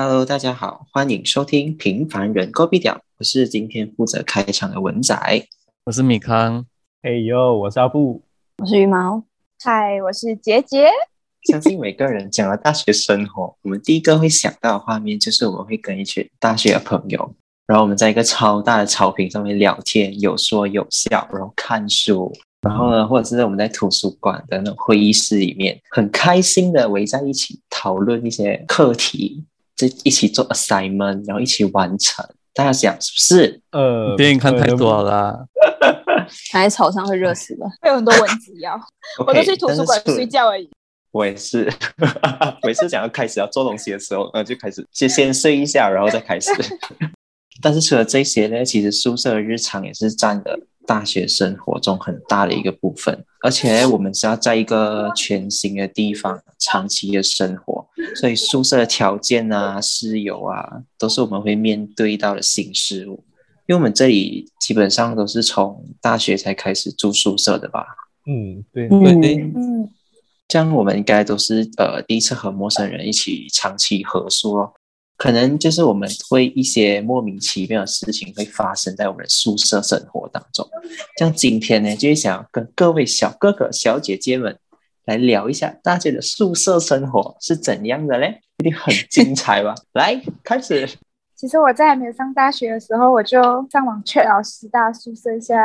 Hello，大家好，欢迎收听《平凡人勾比屌》，我是今天负责开场的文仔。我是米康，哎呦，我是阿布，我是羽毛，嗨，我是杰杰。相信每个人讲了大学生活，我们第一个会想到的画面就是我们会跟一群大学的朋友，然后我们在一个超大的草坪上面聊天，有说有笑，然后看书，然后呢，或者是我们在图书馆的那种会议室里面，很开心的围在一起讨论一些课题，就一起做 assignment，然后一起完成。大家想是不是？呃，电影看太多了啦。躺在草上会热死的，会有很多蚊子咬。我都去图书馆睡觉而已。我也是，每次想要开始要做东西的时候，呃，就开始先先睡一下，然后再开始。但是除了这些呢，其实宿舍的日常也是占了大学生活中很大的一个部分。而且我们是要在一个全新的地方长期的生活，所以宿舍的条件啊、室友啊，都是我们会面对到的新事物。因为我们这里基本上都是从大学才开始住宿舍的吧？嗯，对对对，嗯，这样我们应该都是呃第一次和陌生人一起长期合宿哦。可能就是我们会一些莫名其妙的事情会发生在我们的宿舍生活当中。像今天呢，就想跟各位小哥哥、小姐姐们来聊一下大家的宿舍生活是怎样的嘞？一定很精彩吧？来，开始。其实我在还没有上大学的时候，我就上网去了师大宿舍一下，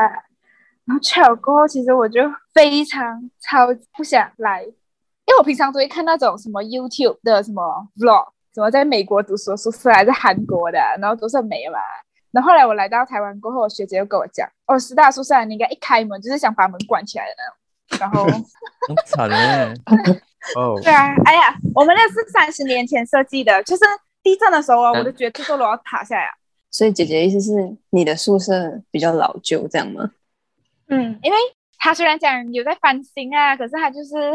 然后去了过后，其实我就非常超不想来，因为我平常都会看那种什么 YouTube 的什么 vlog，什么在美国读书的宿舍还是韩国的，然后都是美嘛。然后后来我来到台湾过后，学姐又跟我讲，哦，师大宿舍你应该一开门就是想把门关起来的那种，然后 很惨嘞。哦，对啊，哎呀，我们那是三十年前设计的，就是地震的时候啊，我就觉得这座楼要塌下来啊。所以姐姐的意思是你的宿舍比较老旧，这样吗？嗯，因为他虽然讲有在翻新啊，可是他就是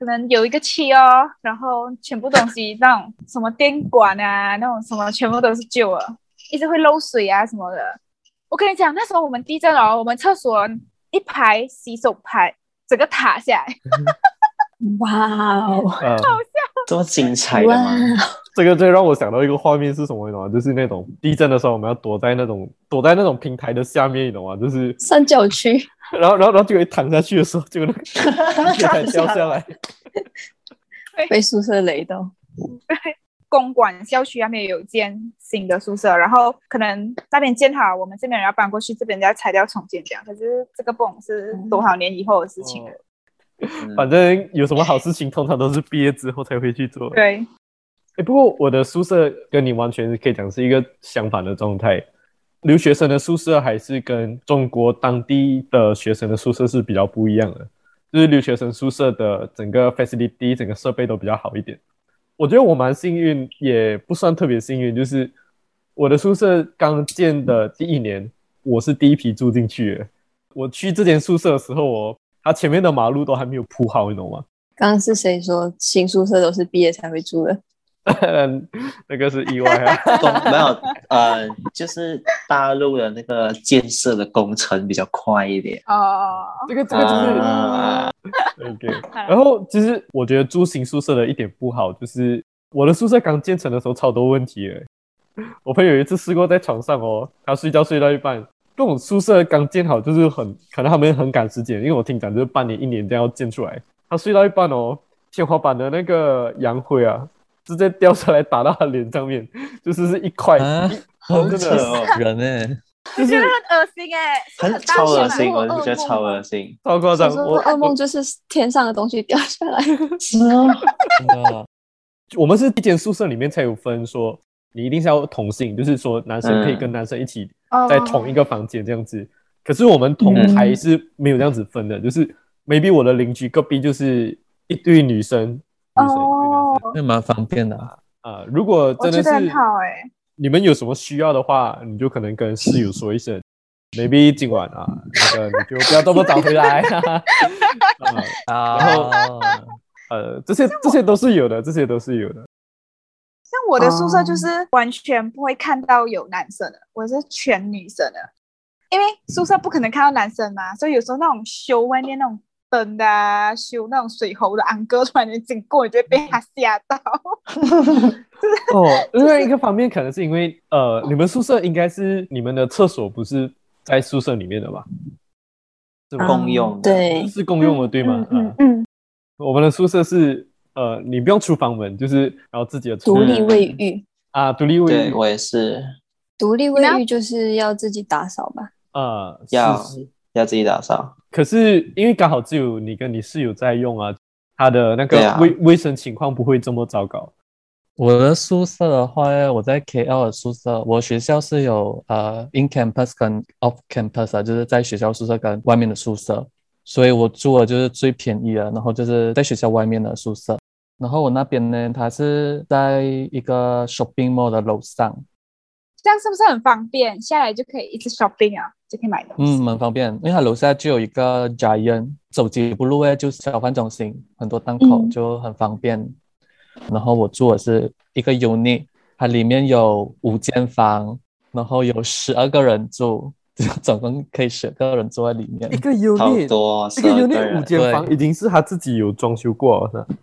可能有一个漆哦，然后全部东西那种什么电管啊，那种什么全部都是旧了，一直会漏水啊什么的。我跟你讲，那时候我们地震哦，我们厕所一排洗手台整个塌下来，哇哦，呃，这么精彩的吗？这个最让我想到一个画面是什么，你懂吗？就是那种地震的时候，我们要躲在那种躲在那种平台的下面，你懂吗？就是，三角区，然后然后然后就一躺下去的时候，就那个 平台掉下来。被宿舍雷到。公馆校区那边有一间新的宿舍，然后可能那边建好，我们这边人要搬过去，这边要拆掉重建这样。可是这个泵是多少年以后的事情了。嗯 反正有什么好事情，通常都是毕业之后才会去做。对，哎，不过我的宿舍跟你完全是可以讲是一个相反的状态。留学生的宿舍还是跟中国当地的学生的宿舍是比较不一样的，就是留学生宿舍的整个 facility、整个设备都比较好一点。我觉得我蛮幸运，也不算特别幸运，就是我的宿舍刚建的第一年，我是第一批住进去的。我去这间宿舍的时候，我它前面的马路都还没有铺好，你懂吗？刚刚是谁说新宿舍都是毕业才会住的？那个是意外啊。都没有，呃，就是大陆的那个建设的工程比较快一点。哦，这个这个就是、啊 OK。然后其实我觉得住新宿舍的一点不好，就是我的宿舍刚建成的时候超多问题的。我朋友有一次试过在床上哦，他睡觉睡到一半，这种宿舍刚建好，就是很可能他们很赶时间，因为我听讲就是半年一年这样要建出来。他睡到一半哦，天花板的那个洋灰啊，直接掉下来打到他脸上面，就是是一块，啊，一好真的扯哦人呢？我觉得很恶心哎，很超恶心，我觉得超恶心。超夸张。我我噩梦就是天上的东西掉下来。是啊，我们是一间宿舍里面才有分说，你一定是要同性，就是说男生可以跟男生一起哦在同一个房间这样子。可是我们同台是没有这样子分的，就是 maybe 我的邻居隔壁就是一对女生，女生那蛮方便的啊。啊、如果真的我觉得很是好哎。你们有什么需要的话，你就可能跟室友说一声，maybe 今晚啊，那个你就不要这么早回来。啊 啊，然后呃，这些这些都是有的，这些都是有的。像我的宿舍就是完全不会看到有男生的，我是全女生的，因为宿舍不可能看到男生嘛，所以有时候那种修外面那种灯的啊，修那种水喉的安哥突然间经过，你就会被他吓到。哦，另外一个方面可能是因为呃，你们宿舍应该是你们的厕所不是在宿舍里面的吧？是吗？共用的对，是公用的，对吗？啊嗯嗯，我们的宿舍是呃，你不用出房门，就是然后自己的独立嗯卫浴，啊，独立卫浴对我也是独立卫浴就是要自己打扫吧？啊，要是是要自己打扫。可是因为刚好只有你跟你室友在用啊，他的那个卫、卫生情况不会这么糟糕。我的宿舍的话呢，我在 KL 的宿舍，我学校是有呃 in campus 跟 off campus 啊，就是在学校宿舍跟外面的宿舍，所以我住的就是最便宜的，然后就是在学校外面的宿舍。然后我那边呢，它是在一个 shopping mall 的楼上，这样是不是很方便？下来就可以一直 shopping 啊，就可以买东西。嗯，蛮方便，因为它楼下就有一个 Giant，走几步路诶就是小贩中心，很多档口嗯就很方便。然后我住的是一个 unit，它里面有五间房，然后有十二个人住，总共可以十个人住在里面一。个 unit，多一个 unit 五间房已经是他自己有装修过了，是？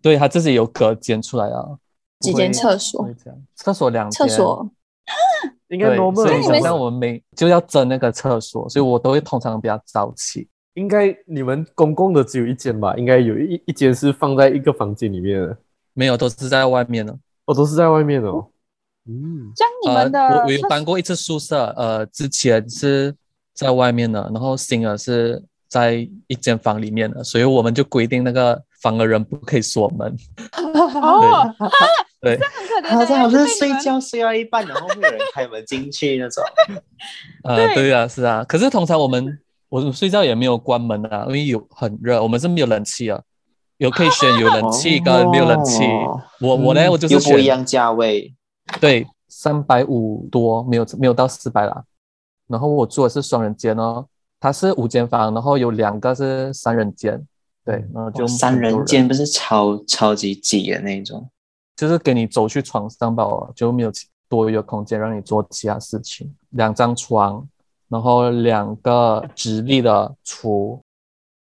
对，他自己有隔间出来啊。几间厕所厕所两间，厕所 应该对，normal 所以想你们象我们每就要争那个厕所，所以我都会通常比较早起。应该你们公共的只有一间吧？应该有一一间是放在一个房间里面的，没有，都是在外面的。哦，都是在外面的哦。嗯，像你们的呃、我我有搬过一次宿舍，呃，之前是在外面的，然后新的是在一间房里面的，所以我们就规定那个房的人不可以锁门。哦，对，很可怜欸。好像好像睡觉睡到一半，然后会有人开门进去那种。呃，对对啊，是啊。可是通常我们我睡觉也没有关门啊，因为有很热，我们是没有冷气啊，有可以选有冷气跟没有冷气。哦我我呢，我就是选不一样价位。对，三百五多，没有没有到四百啦。然后我住的是双人间哦，它是五间房，然后有两个是三人间，对，然后就哇三人间不是超超级挤的那种。就是给你走去床上吧，哦，就没有其多余的空间让你做其他事情。两张床，然后两个直立的橱，呃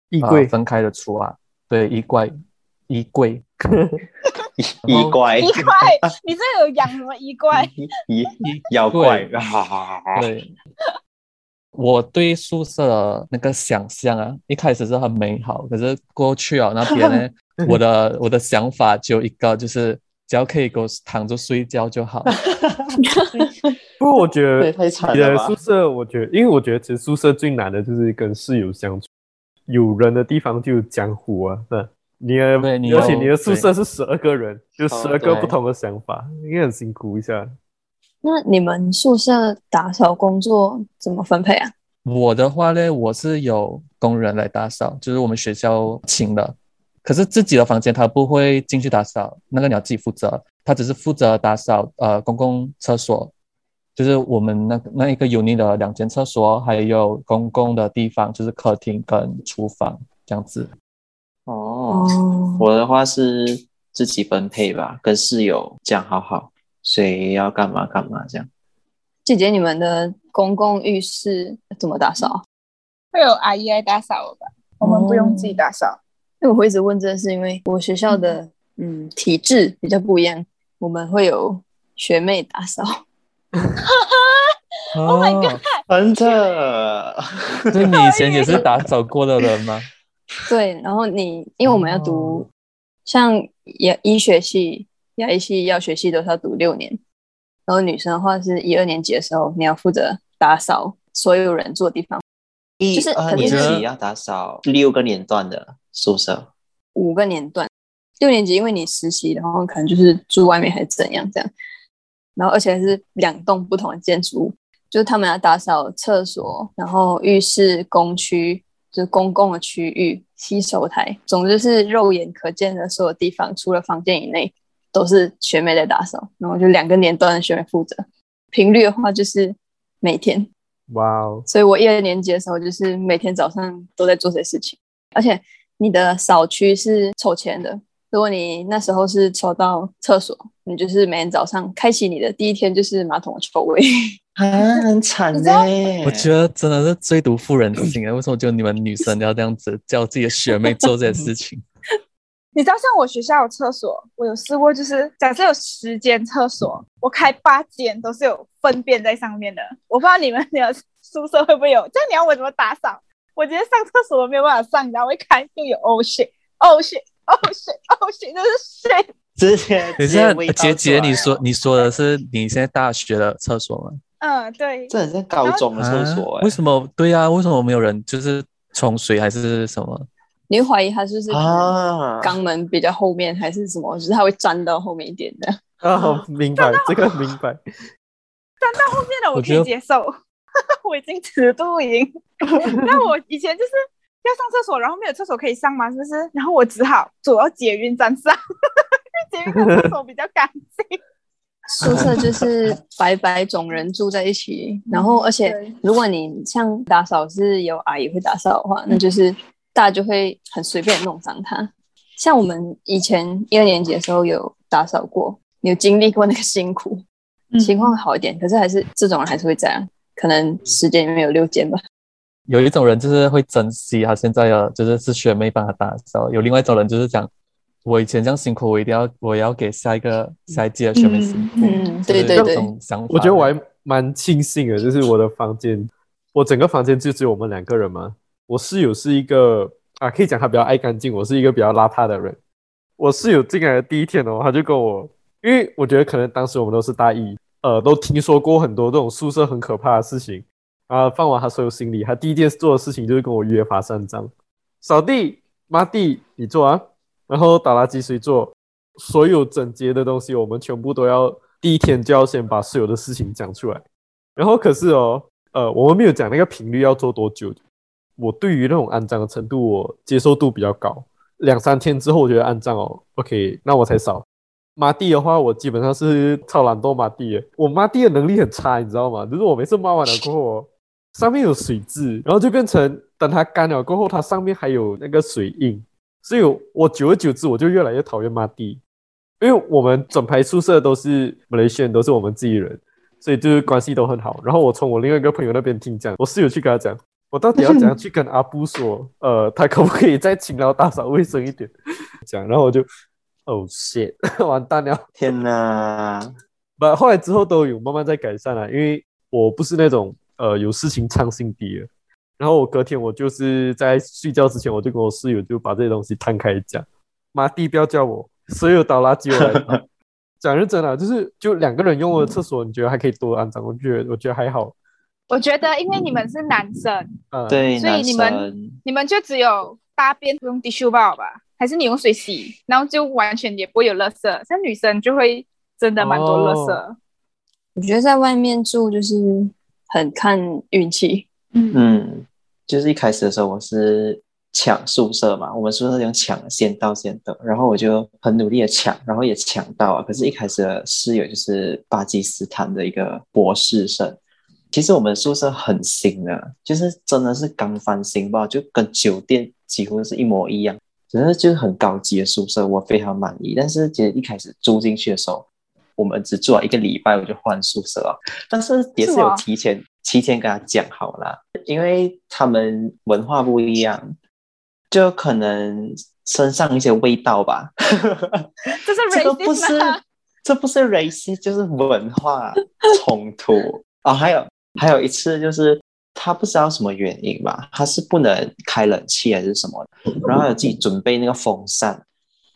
衣柜分开的橱啊，对，衣柜，衣柜，衣怪，衣柜，你这有养什么衣柜？衣妖怪，哈哈哈！对，我对宿舍的那个想象啊，一开始是很美好，可是过去啊那边呢，我的我的想法只有一个，就是只要可以给我躺着睡觉就好。不过我觉得对太惨你了宿舍，我觉得，因为我觉得其实宿舍最难的就是跟室友相处，有人的地方就有江湖啊，对你有而且你的宿舍是十二个人，就哦十二个不同的想法，应该很辛苦一下。那你们宿舍打扫工作怎么分配啊？我的话呢，我是有工人来打扫，就是我们学校请的。可是自己的房间他不会进去打扫，那个你要自己负责。他只是负责打扫呃公共厕所，就是我们那那一个 unit 的两间厕所，还有公共的地方，就是客厅跟厨房这样子。哦，哦，我的话是自己分配吧，跟室友讲好好，谁要干嘛干嘛这样。姐姐，你们的公共浴室怎么打扫？会有阿姨来打扫吧？我们不用自己打扫。因为我会一直问这，是因为我学校的嗯体制比较不一样，我们会有学妹打扫。Oh my god！真的，所以你以前也是打扫过的人吗？对，然后你因为我们要读、像牙医学系、牙医系、药学系都是要读六年，然后女生的话是一二年级的时候，你要负责打扫所有人住的地方，一就是可二年是级要打扫六个年段的宿舍。五个年段。六年级因为你实习，然后可能就是住外面还是怎样这样，然后而且还是两栋不同的建筑物，就是他们要打扫厕所，然后浴室、公区，就是公共的区域、洗手台，总之是肉眼可见的所有地方，除了房间以内都是学妹在打扫，然后就两个年段的学妹负责。频率的话就是每天，哇哦，所以我一二年级的时候，就是每天早上都在做这些事情，而且你的扫区是抽签的。如果你那时候是抽到厕所，你就是每天早上开启你的第一天就是马桶的臭味。啊，很惨呢。我觉得真的是最毒妇人心啊！为什么就你们女生要这样子叫自己的学妹做这件事情？你知道，像我学校有厕所，我有试过，就是假设有十间厕所，我开八间都是有粪便在上面的。我不知道你们 的宿舍会不会有？这样你要我怎么打扫？我今天上厕所都没有办法上，然后我一开就有 oh shit oh shit oh shit oh shit，这是 shit。直接等一下直接味，道杰杰，你说你说的是你现在大学的厕所吗？嗯，对，这很像高中的厕所哎、啊为什么？对呀、为什么没有人就是冲水还是什么？你会怀疑它是不是啊，肛门比较后面，还是什么？就是它会粘到后面一点的。啊，明白这个明白。粘到后面的我可以接受，我已经尺度已经。那我以前就是要上厕所，然后没有厕所可以上嘛，是不是？然后我只好走到捷运站上，因 为捷运站厕所比较干净。宿舍就是白白种人住在一起，然后而且如果你像打扫是有阿姨会打扫的话，那就是大家就会很随便弄脏它。像我们以前一二年级的时候有打扫过，有经历过那个辛苦，情况好一点，可是还是这种人还是会这样，可能十间里面有六间吧。有一种人就是会珍惜他现在的，就是是学妹帮他打扫；有另外一种人就是讲，我以前这样辛苦，我一定要我要给下一个下一届的学妹辛苦。嗯，对对对，种想法。我觉得我还蛮庆幸的，就是我的房间，我整个房间就只有我们两个人嘛。我室友是一个啊，可以讲他比较爱干净，我是一个比较邋遢的人。我室友进来的第一天哦，他就跟我，因为我觉得可能当时我们都是大一，呃，都听说过很多这种宿舍很可怕的事情。啊，放完他所有行李，他第一件做的事情就是跟我约爬山杖，扫地、抹地你做啊，然后打垃圾谁做？所有整洁的东西，我们全部都要第一天就要先把所有的事情讲出来。然后可是哦，呃，我们没有讲那个频率要做多久。我对于那种肮脏的程度，我接受度比较高。两三天之后，我觉得肮脏哦，OK，那我才扫。抹地的话，我基本上是超懒惰抹地的。我抹地的能力很差，你知道吗？就是我每次抹完了过后哦，上面有水渍，然后就变成等它干了过后，它上面还有那个水印。所以我久而久之，我就越来越讨厌抹地。因为我们整排宿舍都是马来西亚人，都是我们自己人，所以就是关系都很好。然后我从我另外一个朋友那边听讲，我室友去跟他讲，我到底要怎样去跟阿布说，呃，他可不可以再勤劳打扫卫生一点？讲，然后我就，哦 shit，完蛋了。天哪！不，后来之后都有慢慢在改善了，因为我不是那种呃有事情唱心底的。然后我隔天我就是在睡觉之前，我就跟我室友就把这些东西摊开讲，妈地不要叫我，所有倒垃圾我来倒。讲认真的，就是就两个人用的厕所，你觉得还可以多安脏？我觉得我觉得还好。我觉得，因为你们是男生，啊，对，所以你们你们就只有大便不用 tissue 包吧？还是你用水洗，然后就完全也不会有垃圾？像女生就会真的蛮多垃圾。哦我觉得在外面住就是很看运气。嗯嗯，就是一开始的时候我是抢宿舍嘛，我们宿舍用抢，先到先得，然后我就很努力的抢，然后也抢到了。可是，一开始的室友就是巴基斯坦的一个博士生。其实我们宿舍很新的，就是真的是刚翻新吧，就跟酒店几乎是一模一样，只是就是很高级的宿舍，我非常满意。但是其实一开始住进去的时候，我们只住了一个礼拜，我就换宿舍了。但是也是有提前提前跟他讲好啦，因为他们文化不一样，就可能身上一些味道吧。这是这个不是？这不是 racist，就是文化冲突哦。还有还有一次就是他不知道什么原因吧，他是不能开冷气还是什么，然后有自己准备那个风扇，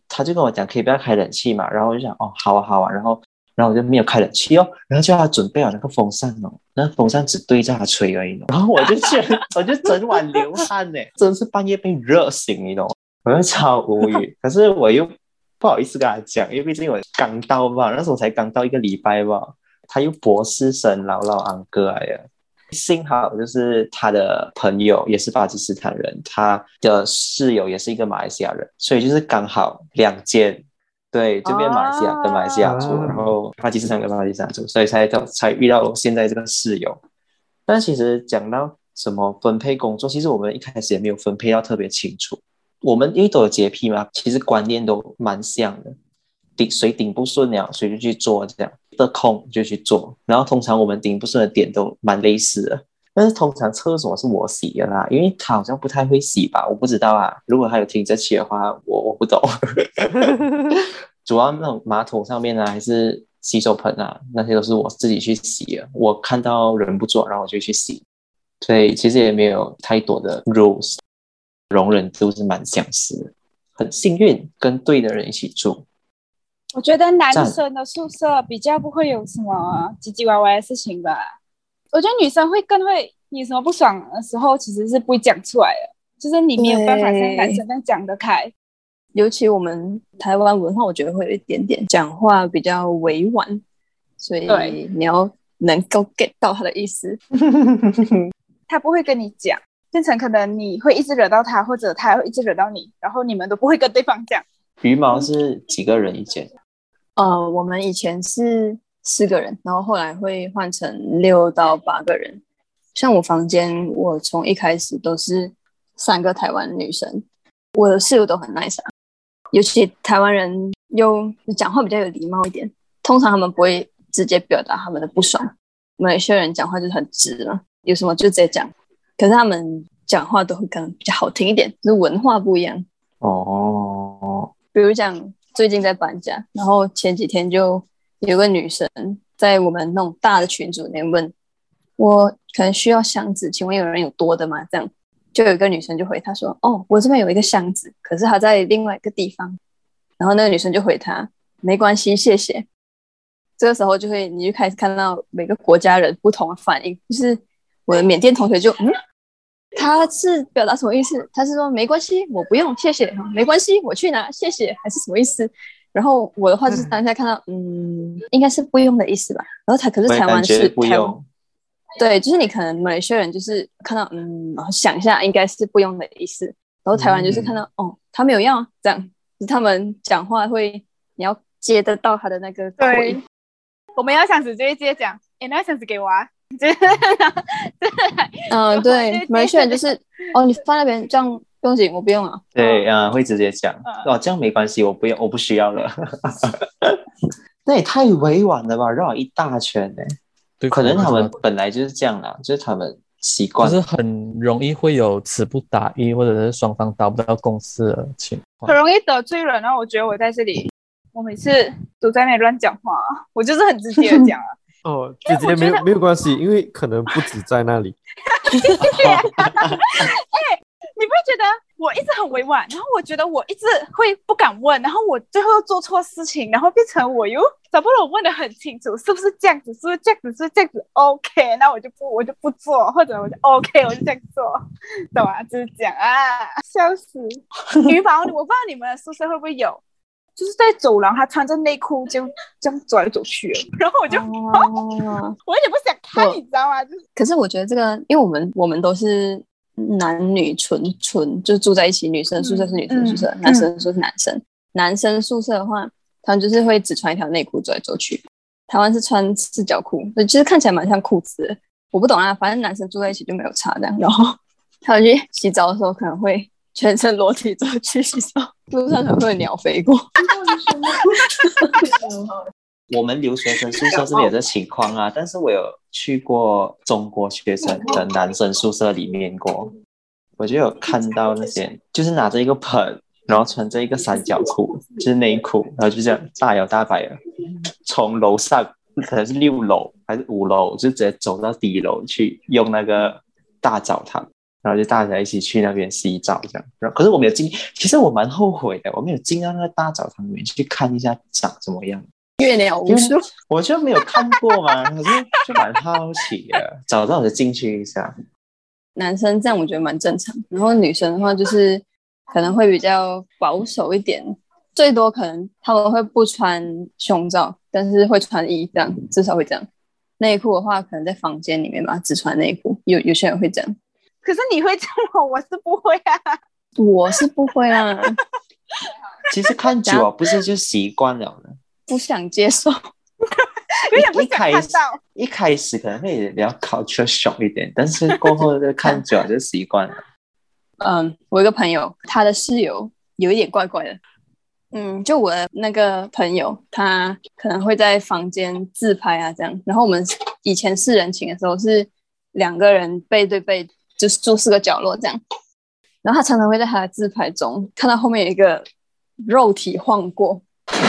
他就跟我讲可以不要开冷气嘛，然后我就想哦好啊好啊，然后然后我就没有开冷气哦，然后叫他准备好那个风扇哦，那风扇只对着他吹而已，然后我就去我就整晚流汗呢，真是半夜被热醒，你懂？我就超无语，可是我又不好意思跟他讲，因为毕竟我刚到吧，那时候才刚到一个礼拜吧，他又博士生，老老昂哥来的。幸好就是他的朋友也是巴基斯坦人，他的室友也是一个马来西亚人，所以就是刚好两间，对，这边马来西亚跟马来西亚住，然后巴基斯坦跟巴基斯坦住，所以才到才遇到现在这个室友。但其实讲到什么分配工作，其实我们一开始也没有分配到特别清楚。我们因为都有洁癖嘛，其实观念都蛮像的。顶谁顶不顺了，谁就去做，这样的空就去做。然后通常我们顶不顺的点都蛮类似的。但是通常厕所是我洗的啦，因为他好像不太会洗吧，我不知道啊。如果他有听这期的话，我我不懂。主要那种马桶上面啊，还是洗手盆啊，那些都是我自己去洗的。我看到人不做，然后我就去洗，所以其实也没有太多的 rules，容忍度是蛮相似的。很幸运跟对的人一起住。我觉得男生的宿舍比较不会有什么唧唧歪歪的事情吧。我觉得女生会更会，你有什么不爽的时候，其实是不会讲出来的，就是你没有办法像男生那样讲得开。尤其我们台湾文化，我觉得会有一点点讲话比较委婉，所以对你要能够 get 到他的意思。他不会跟你讲，变成可能你会一直惹到他，或者他会一直惹到你，然后你们都不会跟对方讲。羽毛是几个人一间？呃，我们以前是四个人，然后后来会换成六到八个人。像我房间，我从一开始都是三个台湾女生，我的室友都很 nice 啊，尤其台湾人又讲话比较有礼貌一点，通常他们不会直接表达他们的不爽，马来西亚人讲话就是很直嘛，有什么就直接讲，可是他们讲话都会可能比较好听一点，就是文化不一样。哦，比如讲最近在搬家，然后前几天就有个女生在我们那种大的群组里面问我，可能需要箱子，请问有人有多的吗？这样就有一个女生就回她说，哦，我这边有一个箱子，可是它在另外一个地方。然后那个女生就回她，没关系，谢谢。这个时候就会，你就开始看到每个国家人不同的反应，就是我的缅甸同学就嗯。他是表达什么意思？他是说没关系，我不用，谢谢。没关系，我去拿，谢谢，还是什么意思？然后我的话就是当下看到，嗯，应该是不用的意思吧。然后他可是台湾是，不用。对，就是你可能马来西亚人就是看到，嗯，然后想一下应该是不用的意思。然后台湾就是看到，哦，他没有要啊，这样，就是他们讲话会，你要接得到他的那个口对音。我们要箱子就会直接讲，诶，那箱子给我啊，就是嗯，我对就，马来西亚人就是，哦，你放那边这样不用紧，我不用啊。对，啊、会直接讲，嗯哦，这样没关系，我不用，我不需要了。那也太委婉了吧，绕了一大圈呢。对，可能他们本来就是这样啦，就是他们习惯。就是很容易会有词不达意，或者是双方达不到共识的情况很。容易得罪人。然后我觉得我在这里，我每次都在那里乱讲话，我就是很直接的讲啊。哦，因为我觉得直接没有没有关系，因为可能不止在那里。你不会觉得我一直很委婉，然后我觉得我一直会不敢问，然后我最后又做错事情，然后变成我又找不到我问的很清楚，是不是这样子？是不是这样子？是不是这样子？OK，那我就不我就不做，或者我就 OK，我就这样做，懂吗？就是这样啊，笑死！羽毛，我不知道你们宿舍会不会有，就是在走廊，他穿着内裤就这样走来走去，然后我就、哦，我有点不想看，你知道吗？就是可是我觉得这个，因为我们我们都是男女纯纯，就住在一起，女生宿舍是女生宿舍，嗯男生宿舍是男生。男生宿舍的话，他们就是会只穿一条内裤走来走去。台湾是穿四角裤，就其实看起来蛮像裤子的。我不懂啊，反正男生住在一起就没有差这样。然后 他们去洗澡的时候，可能会全程裸体走去洗澡，路上可能会有鸟飞过。我们留学生宿舍是没有这情况啊，但是我有去过中国学生的男生宿舍里面过，我就有看到那些就是拿着一个盆，然后穿着一个三角裤，就是内裤，然后就这样大摇大摆的从楼上可能是六楼还是五楼，就直接走到底楼去用那个大澡堂。然后就大家一起去那边洗澡，这样。然后可是我没有进，其实我蛮后悔的，我没有进到那个大澡堂里面去看一下长什么样。月鸟无数，我就没有看过嘛，可是就蛮好奇的，找到我就进去一下。男生这样我觉得蛮正常，然后女生的话就是可能会比较保守一点，最多可能他们会不穿胸罩，但是会穿衣这样，至少会这样。内裤的话，可能在房间里面吧，只穿内裤。有有些人会这样，可是你会这么，我是不会啊。我是不会啊，其实看久了不是就习惯了呢。不想接受。有点不想一开始看到。一开始可能会比较 culture shock 一点，但是过后就看久了就习惯了。嗯，我一个朋友，他的室友有一点怪怪的。嗯，就我的那个朋友，他可能会在房间自拍啊，这样。然后我们以前四人寝的时候是两个人背对背，就是住四个角落这样。然后他常常会在他的自拍中看到后面有一个肉体晃过，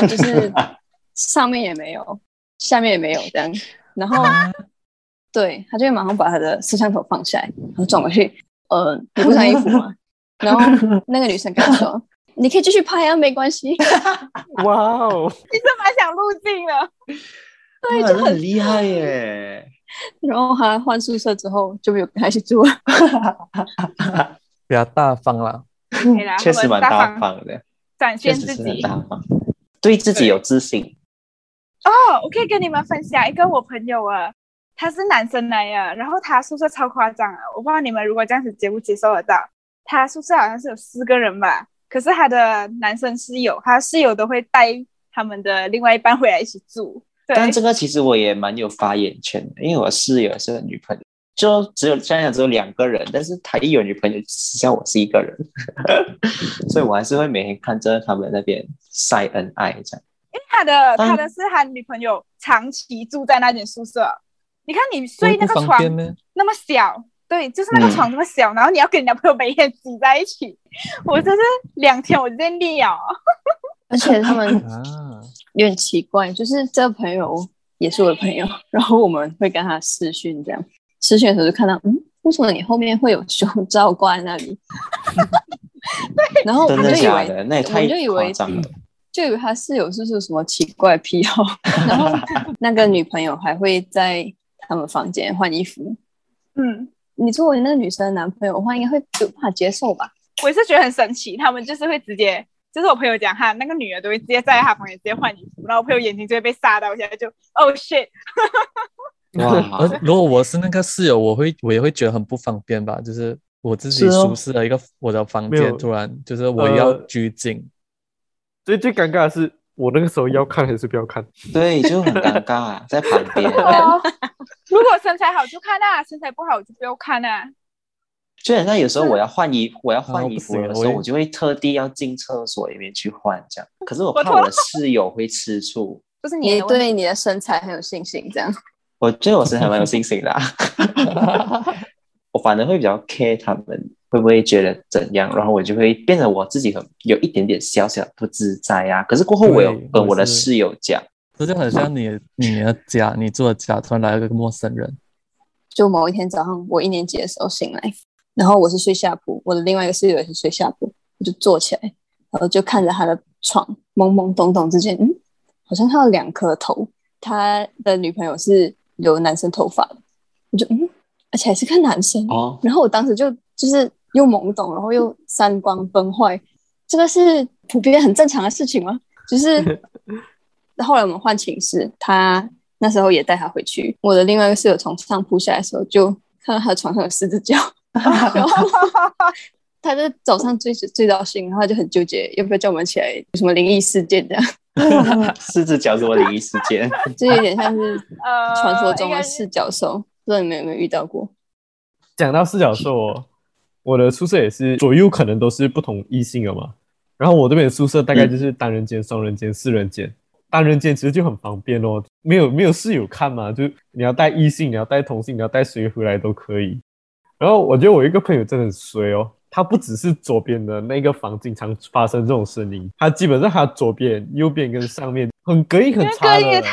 就是 上面也没有，下面也没有这样。然后，对他就会马上把他的摄像头放下来，然后转过去，呃，你不穿衣服吗？然后那个女生跟他说：“你可以继续拍啊，没关系。哇哦，你这么想入镜了。对，哇就很厉害耶！然后他换宿舍之后就没有跟他一起住了。比较大方啦。可以啦，确实蛮大大方的，展现自己。大方，对自己有自信。哦，我可以跟你们分享一个我朋友啊，他是男生来呀，然后他宿舍超夸张啊！我不知道你们如果这样子接不接受得到。他宿舍好像是有四个人吧，可是他的男生室友，他室友都会带他们的另外一半回来一起住。对，但这个其实我也蛮有发言权的，因为我室友是个女朋友，就只有现在只有两个人，但是他一有女朋友，实际上我是一个人，所以我还是会每天看着他们那边晒恩爱这样。因为他的他的是他女朋友长期住在那间宿舍。你看你睡那个床？那么小，对，就是那个嗯床那么小，然后你要跟你男朋友 每天挤在一起，我真是两天我就在腻啊！而且他们啊，有点奇怪，就是这个朋友也是我的朋友，然后我们会跟他视讯，这样视讯的时候就看到，嗯，为什么你后面会有胸罩挂在那里？然后我们就以为的的？那也我太们就以为夸张了。就以为他室友是不是有什么奇怪癖好，然后那个女朋友还会在他们房间换衣服。嗯，你作为那个女生的男朋友的话，应该会有办法接受吧？我也是觉得很神奇，他们就是会直接，就是我朋友讲哈，那个女的都会直接在他房间直接换衣服，然后我朋友眼睛就会被杀到，现在就哦 shit，哇 而，如果我是那个室友，我会我也会觉得很不方便吧，就是我自己舒适的一个我的房间，突然就是我要呃拘谨，所以最尴尬的是，我那个时候要看还是不要看？对，就很尴尬，啊在旁边。哦，如果身材好就看啊，身材不好就不要看啊。就好像有时候我要换衣，我要换衣服的时候，我就会特地要进厕所里面去换这样。可是我怕我的室友会吃醋，就是你对你的身材很有信心，这样 我觉得我是还蛮有信心的、啊。我反而会比较 care 他们会不会觉得怎样，然后我就会变得我自己很有一点点小小不自在啊。可是过后我有跟我的室友讲，这就很像你你的家，你住的家突然来了个陌生人，就某一天早上，我一年级的时候醒来，然后我是睡下铺，我的另外一个室友也是睡下铺，我就坐起来，然后就看着他的床，懵懵懂懂之间，嗯，好像他有两颗头，他的女朋友是有男生头发的，我就嗯，而且还是个男生，哦，然后我当时就就是又懵懂，然后又三观崩坏，这个是普遍很正常的事情吗？就是 后来我们换寝室，他那时候也带他回去。我的另外一个室友从上铺下来的时候，就看到他的床上有四只脚，他就早上最最到醒，然后他就很纠结要不要叫我们起来，有什么灵异事件这样，四只脚是我灵异事件。这有点像是呃，传说中的四脚兽，不知道你们有没有遇到过？讲到四角兽哦，我的宿舍也是左右可能都是不同异性的嘛。然后我这边宿舍大概就是单人间、双人间、四人间。单人间其实就很方便哦，没有没有室友看嘛，就你要带异性，你要带同性，你要带谁回来都可以。然后我觉得我一个朋友真的很衰哦，他不只是左边的那个房经常发生这种声音，他基本上他左边、右边跟上面很隔音很差隔音也的。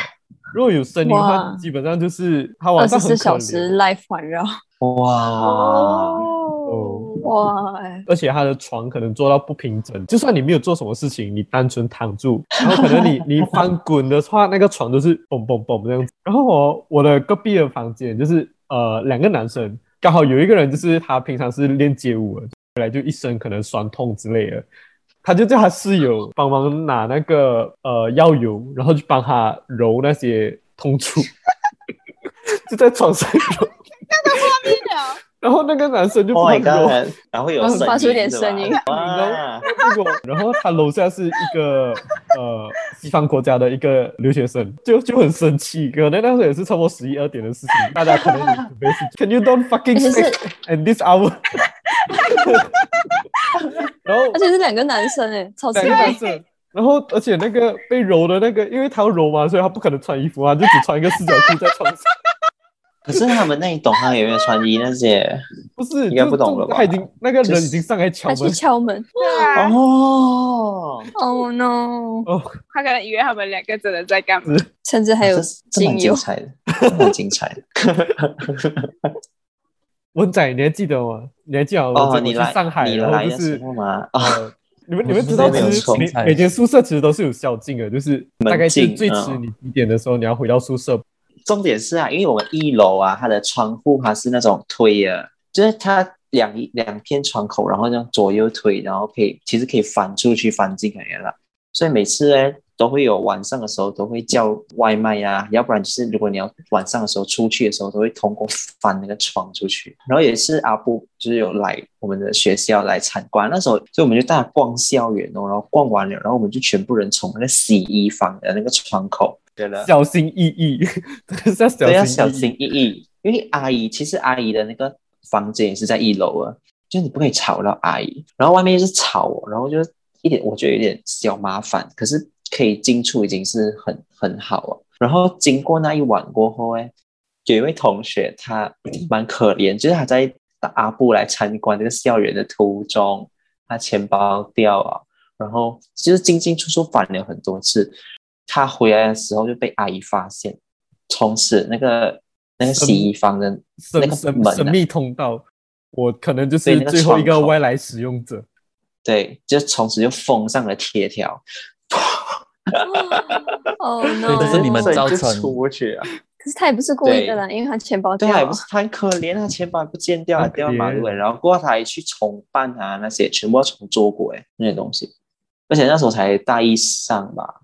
如果有声音的话，基本上就是他二晚上二十四小时 live 环绕，哇，哦，哇！而且他的床可能做到不平整，就算你没有做什么事情，你单纯躺住，然后可能你 你翻滚的话，那个床都是嘣嘣嘣这样子。然后我我的隔壁的房间就是呃两个男生，刚好有一个人就是他平常是练街舞的，回来就一身可能酸痛之类的，他就叫他室友帮忙拿那个呃药油，然后去帮他揉那些痛处，就在床上揉。然后那个男生就 Oh 帮 my 他揉。god！然后有发出一点声音哇，结果，然后他楼下是一个呃西方国家的一个留学生，就就很生气。可能那时候也是差不多十一二点的事情，大家可能也准备是 Can you don't fucking 而且是 sex at this hour？然后而且是两个男生哎，超奇两个怪男生，然后而且那个被揉的那个，因为他要揉嘛，所以他不可能穿衣服啊，就只穿一个四角裤在床上。可是他们那一栋他有没有穿衣那些？不是，应该不懂了吧他已经那个人已经上来敲他去门，敲门对啊，哦，，Oh no！哦，他可能以为他们两个真的在干嘛。甚至还有精油，精彩的，这蛮精彩的。文仔，你还记得吗？你还记得我哦，你来上海，你然后就是来的时候吗？啊，呃，你们你们知道，其实每每间宿舍其实都是有宵禁的，就是大概是最迟嗯你几点的时候你要回到宿舍。重点是啊，因为我们一楼啊，它的窗户它是那种推的，就是它两两片窗口，然后这样左右推，然后可以其实可以翻出去翻进来了。所以每次呢都会有晚上的时候都会叫外卖呀、要不然就是如果你要晚上的时候出去的时候，都会通过翻那个窗出去。然后也是阿布就是有来我们的学校来参观，那时候所以我们就带他逛校园哦，然后逛完了，然后我们就全部人从那个洗衣房的那个窗口，小心翼翼，真 的是要小对，要心翼翼。小心翼翼，因为阿姨其实阿姨的那个房间也是在一楼啊，就你不可以吵到阿姨，然后外面又是吵哦，然后就是一点我觉得有点小麻烦，可是可以进出已经是很很好了。然后经过那一晚过后，哎，有一位同学他蛮可怜，就是他在阿布来参观这个校园的途中，他钱包掉了，然后其实进进出出翻了很多次。他回来的时候就被阿姨发现，从此那个那个洗衣房的那个门、啊，神神秘通道，我可能就是最后一个外来使用者。对，就从此就封上了贴条，哦对 no！这是你们造成出不去啊。可是他也不是故意的啦，因为他钱包掉对啊，也了不是他很可怜，他钱包也不见掉，掉马路怜欸然后过后他还去重办啊，那些全部要重做过哎，那些东西。而且那时候才大一上吧，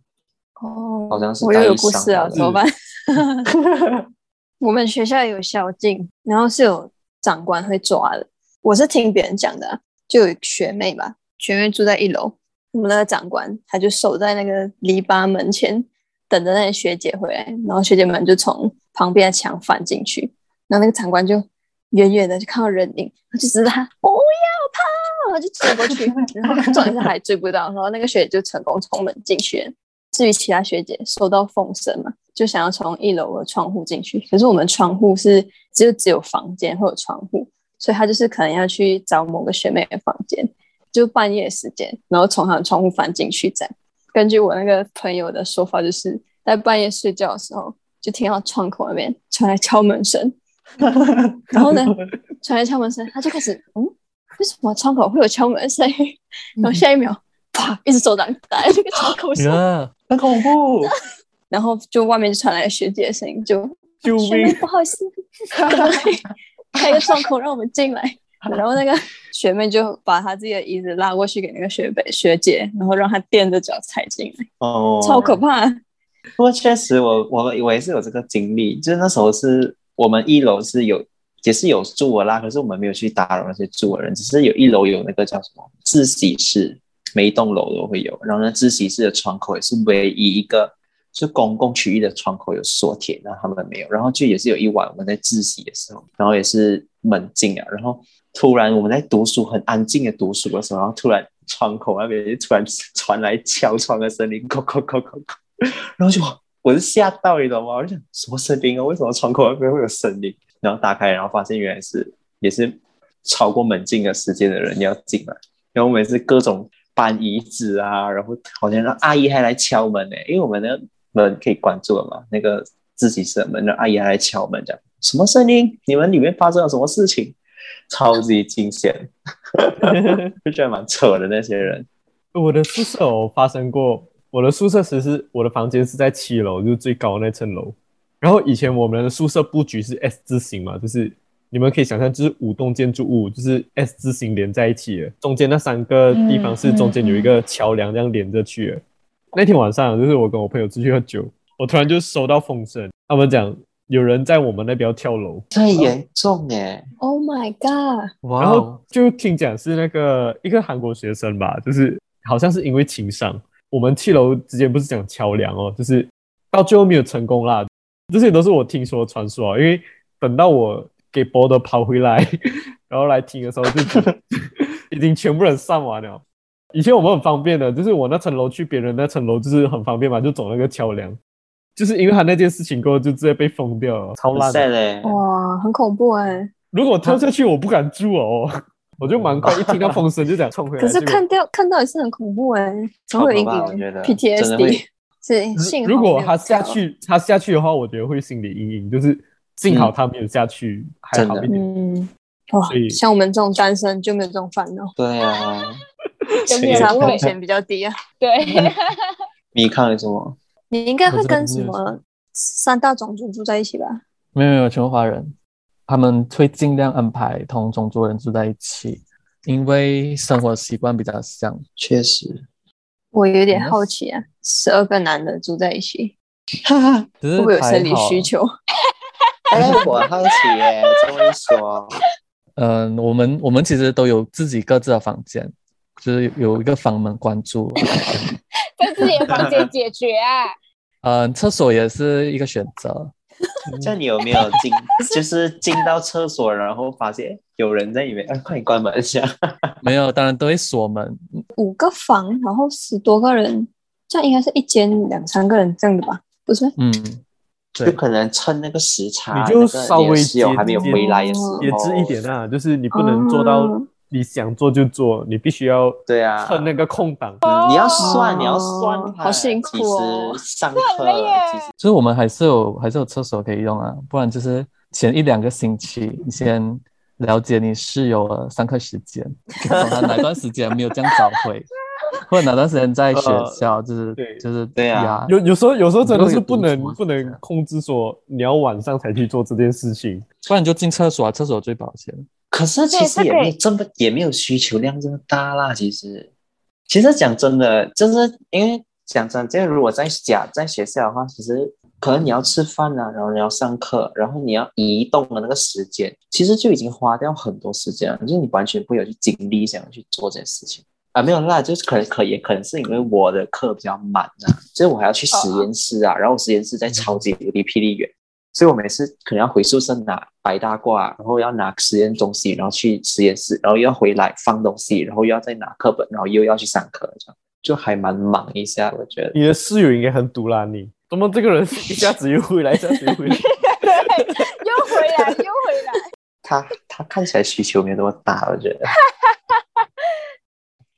哦，好像是我又有故事啊，怎么办？我们学校有宵禁，然后是有长官会抓的。我是听别人讲的啊、就有学妹吧，学妹住在一楼，我们那个长官他就守在那个篱笆门前，等着那些学姐回来，然后学姐们就从旁边的墙翻进去，然后那个长官就远远的就看到人影，他就指着他不要跑，他就追过去，然后撞一下还追不到，然后那个学姐就成功从门进去了。至于其他学姐收到风声嘛，就想要从一楼的窗户进去，可是我们窗户是只有只有房间会有窗户，所以她就是可能要去找某个学妹的房间，就半夜时间，然后从她的窗户翻进去这样。根据我那个朋友的说法，就是在半夜睡觉的时候，就听到窗口那边传来敲门声，然后呢，传来敲门声，他就开始嗯，为什么窗口会有敲门声？然后下一秒，啪，一只手掌打在那个窗口上，呀，很恐怖。然后就外面就传来学姐的声音，就救命！不好意思，开个窗口让我们进来？然后那个学妹就把她自己的椅子拉过去给那个学妹学姐，然后让她垫着脚踩进来，哦，超可怕。不过确实我，我我也是有这个经历，就是那时候是我们一楼是有也是有住的啦，可是我们没有去打扰那些住的人，只是有一楼有那个叫什么自习室，每一栋楼都会有。然后呢，自习室的窗口也是唯一一个是公共区域的窗口有锁铁，然后他们没有。然后就也是有一晚我们在自习的时候，然后也是门禁啊，然后突然我们在读书很安静的读书的时候，然后突然窗口那边就突然传来敲窗的声音，叩叩叩叩叩。然后就我是吓到，你知道吗？我就想什么声音啊？为什么窗口那边会有声音？然后打开，然后发现原来是也是超过门禁的时间的人要进来。然后我们是各种搬椅子啊，然后好像让阿姨还来敲门呢，因为我们的门可以关住了嘛，那个自习室的门，让阿姨还来敲门，这样什么声音？你们里面发生了什么事情？超级惊险，就觉得蛮扯的那些人。我的宿舍有发生过，我的宿舍其实我的房间是在七楼，就是最高那层楼。然后以前我们的宿舍布局是 S 字形嘛，就是你们可以想象，就是五栋建筑物就是 S 字形连在一起的，中间那三个地方是中间有一个桥梁这样连着去的。那天晚上就是我跟我朋友出去喝酒，我突然就收到风声，他们讲有人在我们那边要跳楼，太严重哎！Oh my god！然后就听讲是那个一个韩国学生吧，就是好像是因为情商，我们七楼之间不是讲桥梁哦，就是到最后没有成功啦。这些都是我听说的传说啊，因为等到我给波的跑回来，然后来听的时候就 已经全部人上完了。以前我们很方便的，就是我那层楼去别人那层楼就是很方便嘛，就走那个桥梁。就是因为他那件事情过后就直接被封掉了，超烂的。哇，很恐怖哎、如果跳下去，我不敢住哦，我就蛮快一听到风声就想冲回来。可是看到看到也是很恐怖哎、怎么会有阴影？PTSD 是幸好如果他下，去，他下去的话，我觉得会心理阴影。就是幸好他没有下去，还好一点。嗯，哇所以，像我们这种单身就没有这种烦恼，对啊，跟 所以你不会至少风险比较低啊。对，你看了什么？你应该会跟什么三大种族住在一起吧？没有没有，全部华人，他们会尽量安排同种族人住在一起，因为生活习惯比较像。确实，我有点嗯好奇啊，十二个男的住在一起，会不会有生理需？求？哎，我好奇耶，这么一说，嗯、我们我们其实都有自己各自的房间，就是有一个房门关住。在自己的房间解决啊。嗯、厕所也是一个选择。这样你有没有进，就是进到厕所，然后发现有人在里面，哎，快点关门一下。没有，当然都会锁门。五个房，然后十多个人，这样应该是一间两三个人这样的吧？不是？嗯，就，可能趁那个时差，你就稍微室友还没有回来的时候，节制一点啊，就是你不能做到哦你想做就做，你必须要对啊，趁那个空档。嗯你要算，哦你要算，好辛苦哦其实上 课其实所以我们还是有还是有厕所可以用啊，不然就是前一两个星期你先了解你室友的上课时间，哪段时间没有这样早回，或者哪段时间在学校，就是对就是对啊呀有有时候有时候真的是不能不能控制说你要晚上才去做这件事情。不然你就进厕所啊，厕所最保险。可是其实也没有这么也没有需求量这么大啦。其实，其实讲真的，就是因为讲真，这如果在家在学校的话，其实可能你要吃饭啊，然后你要上课，然后你要移动的那个时间，其实就已经花掉很多时间了，就是你完全不会有去精力想要去做这件事情啊。没有啦，就是可能可也可能是因为我的课比较满啊，就是我还要去实验室啊，然后实验室在超级无敌霹雳远。所以我每次可能要回宿舍拿白大褂，然后要拿实验东西，然后去实验室，然后又要回来放东西，然后又要再拿课本，然后又要去上课，这样就还蛮忙一下，我觉得。你的室友应该很毒辣你，怎么这个人一下子又回来，一下子又回来？对，又回来，又回来。他他看起来需求没有那么大，我觉得。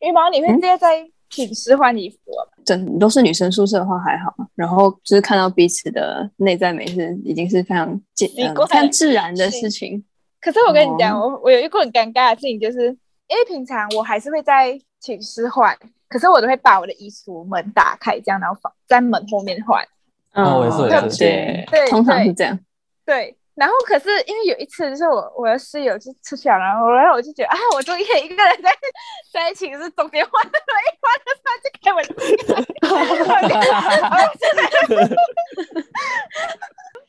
羽毛，你会直接在寝室换衣服吗？整都是女生宿舍的话还好，然后就是看到彼此的内在美是已经是非常简、呃、非常自然的事情。可是我跟你讲，哦我我有一个很尴尬的事情，就是因为平常我还是会在寝室换，可是我都会把我的衣橱门打开，这样然后放在门后面换。哦我也是我也是对对通常是这样。对，然后可是因为有一次，就是我我的室友就出去了，然后然后我就觉得啊，我终于可以一个人在在寝室中间换了，一换的时候就开门，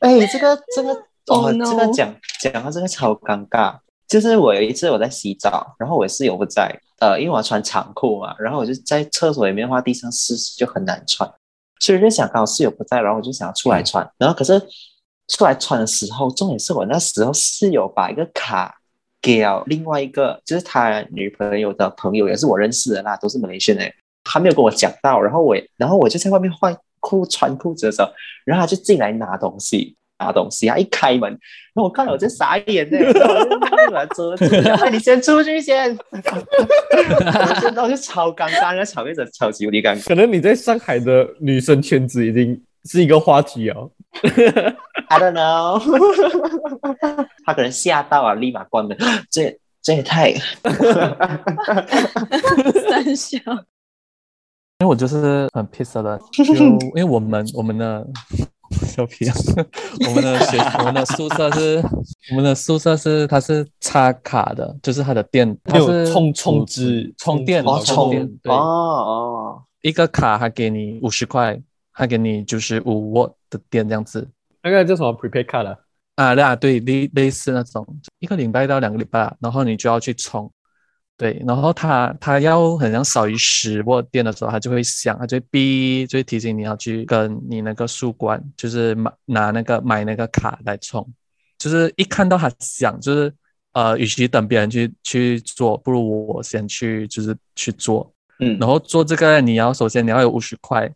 哎，这个这个 Oh 哦，no 这个讲讲到这个超尴尬。就是我有一次我在洗澡，然后我室友不在，呃，因为我要穿长裤嘛，然后我就在厕所里面的话，地上湿湿就很难穿，所以我就想刚好室友不在，然后我就想要出来穿，然后可是出来穿的时候，重点是我那时候室友把一个卡给了另外一个，就是他女朋友的朋友，也是我认识的啦，都是马来西亚人，他没有跟我讲到，然后我然后我就在外面换裤穿裤子的时候，然后他就进来拿东西。拿东西，他一开门，然后我看到我就傻眼呢，然后我遮住，你先出去先，然后就超尴尬，那场面真的超级无敌尴尬。可能你在上海的女生圈子已经是一个话题哦。I don't know，他可能吓到啊，立马关门，这也这也太 三笑，因为我就是很 piss 的，就因为我们我们的小皮啊，我们的学我们的宿舍是我们的宿舍是它是插卡的，就是它的电它有是充充值充电充电对。哦哦，一个卡还给你五十块，还给你就是五瓦的电这样子那个叫什么 prepaid card 啊？啊，对啊，对类类似那种一个礼拜到两个礼拜，然后你就要去充。对，然后他他要很像少于十瓦电的时候，他就会响，它就会哔，就会提醒你要去跟你那个宿管，就是买拿那个买那个卡来充。就是一看到他响，就是呃，与其等别人去去做，不如我先去就是去做。嗯，然后做这个，你要首先你要有五十块，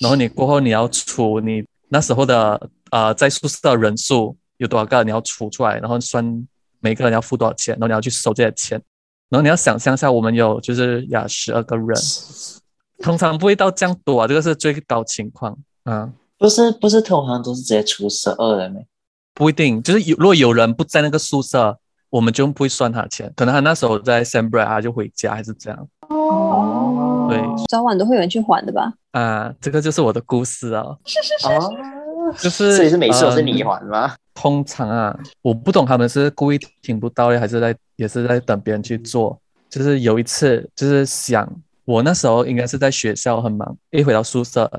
然后你过后你要除你那时候的呃在宿舍的人数有多少个，你要除出来，然后算每个人要付多少钱，然后你要去收这些钱，然后你要想象一下，我们有就是呀十二个人，通常不会到这样多啊，这个是最高情况啊。不是不是，通常都是直接除十二人没？不一定，就是有如果有人不在那个宿舍，我们就不会算他钱。可能他那时候在 s a m b r a 他就回家，还是这样。哦，对早晚都会有人去还的吧？啊，这个就是我的故事啊，哦，就是所以是每次都是呃你还吗？通常啊，我不懂他们是故意听不到嘞，还是在也是在等别人去做。就是有一次，就是想我那时候应该是在学校很忙，一回到宿舍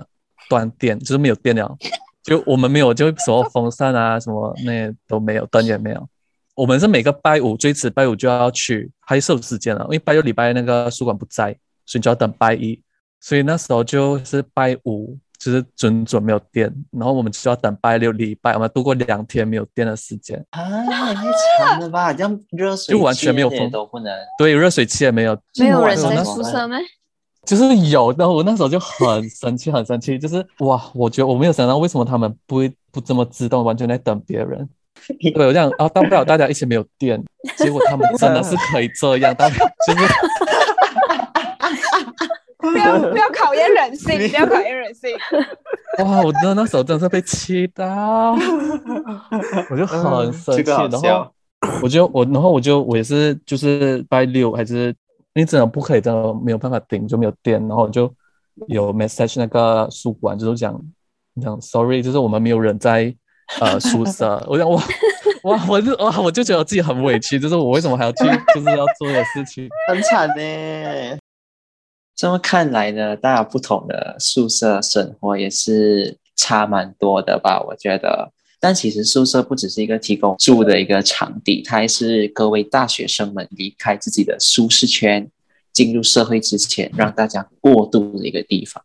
断电，就是没有电了，就我们没有就什么风扇啊什么那些都没有，灯也没有。我们是每个拜五最迟拜五就要去，还是有时间了，因为拜六礼拜那个宿管不在，所以就要等拜一。所以那时候就是拜五，就是准准没有电，然后我们就要等拜六礼拜，我们度过两天没有电的时间。啊，也太长了吧！这样热水就完全没有风都不能。对，热水器也没有，没有人在宿舍吗？就是有，然后我那时候就很生气，很生气，就是哇，我觉得我没有想到为什么他们不会不这么自动，完全在等别人。对，我这样啊，大不了大家一起没有电，结果他们真的是可以这样，大 就是 不要不要考验人性，不要考验人性。哇，我真的那时候真的是被气到，我就很生气，然后我就我，然后我就我也是就是拜六还是你真的不可以，真的没有办法顶，就没有电，然后我就有 message 那个宿管，就是讲讲 sorry，就是我们没有人在呃宿舍，我想哇哇，我就哇我就觉得自己很委屈，就是我为什么还要去就是要做的事情，很惨呢。这么看来呢，大家不同的宿舍生活也是差蛮多的吧？我觉得。但其实宿舍不只是一个提供住的一个场地，它还是各位大学生们离开自己的舒适圈，进入社会之前让大家过渡的一个地方。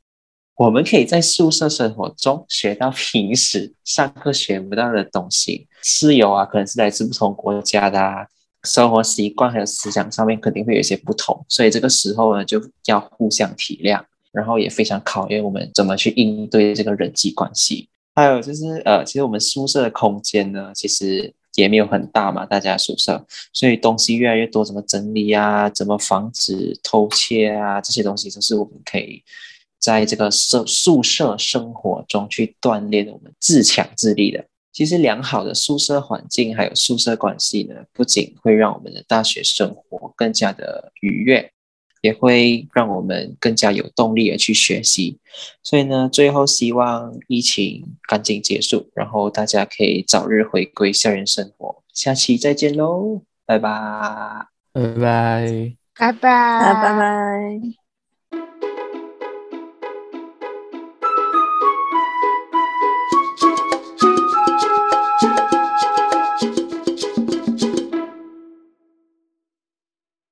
我们可以在宿舍生活中学到平时上课学不到的东西。室友啊，可能是来自不同国家的啊，生活习惯还有思想上面肯定会有一些不同，所以这个时候呢，就要互相体谅，然后也非常考验我们怎么去应对这个人际关系。还有就是，呃，其实我们宿舍的空间呢，其实也没有很大嘛，大家宿舍，所以东西越来越多，怎么整理啊，怎么防止偷窃啊，这些东西都是我们可以在这个舍宿舍生活中去锻炼我们自强自立的。其实良好的宿舍环境还有宿舍关系呢，不仅会让我们的大学生活更加的愉悦，也会让我们更加有动力的去学习。所以呢，最后希望疫情赶紧结束，然后大家可以早日回归校园生活。下期再见喽，拜拜。拜拜。拜拜，啊，拜拜。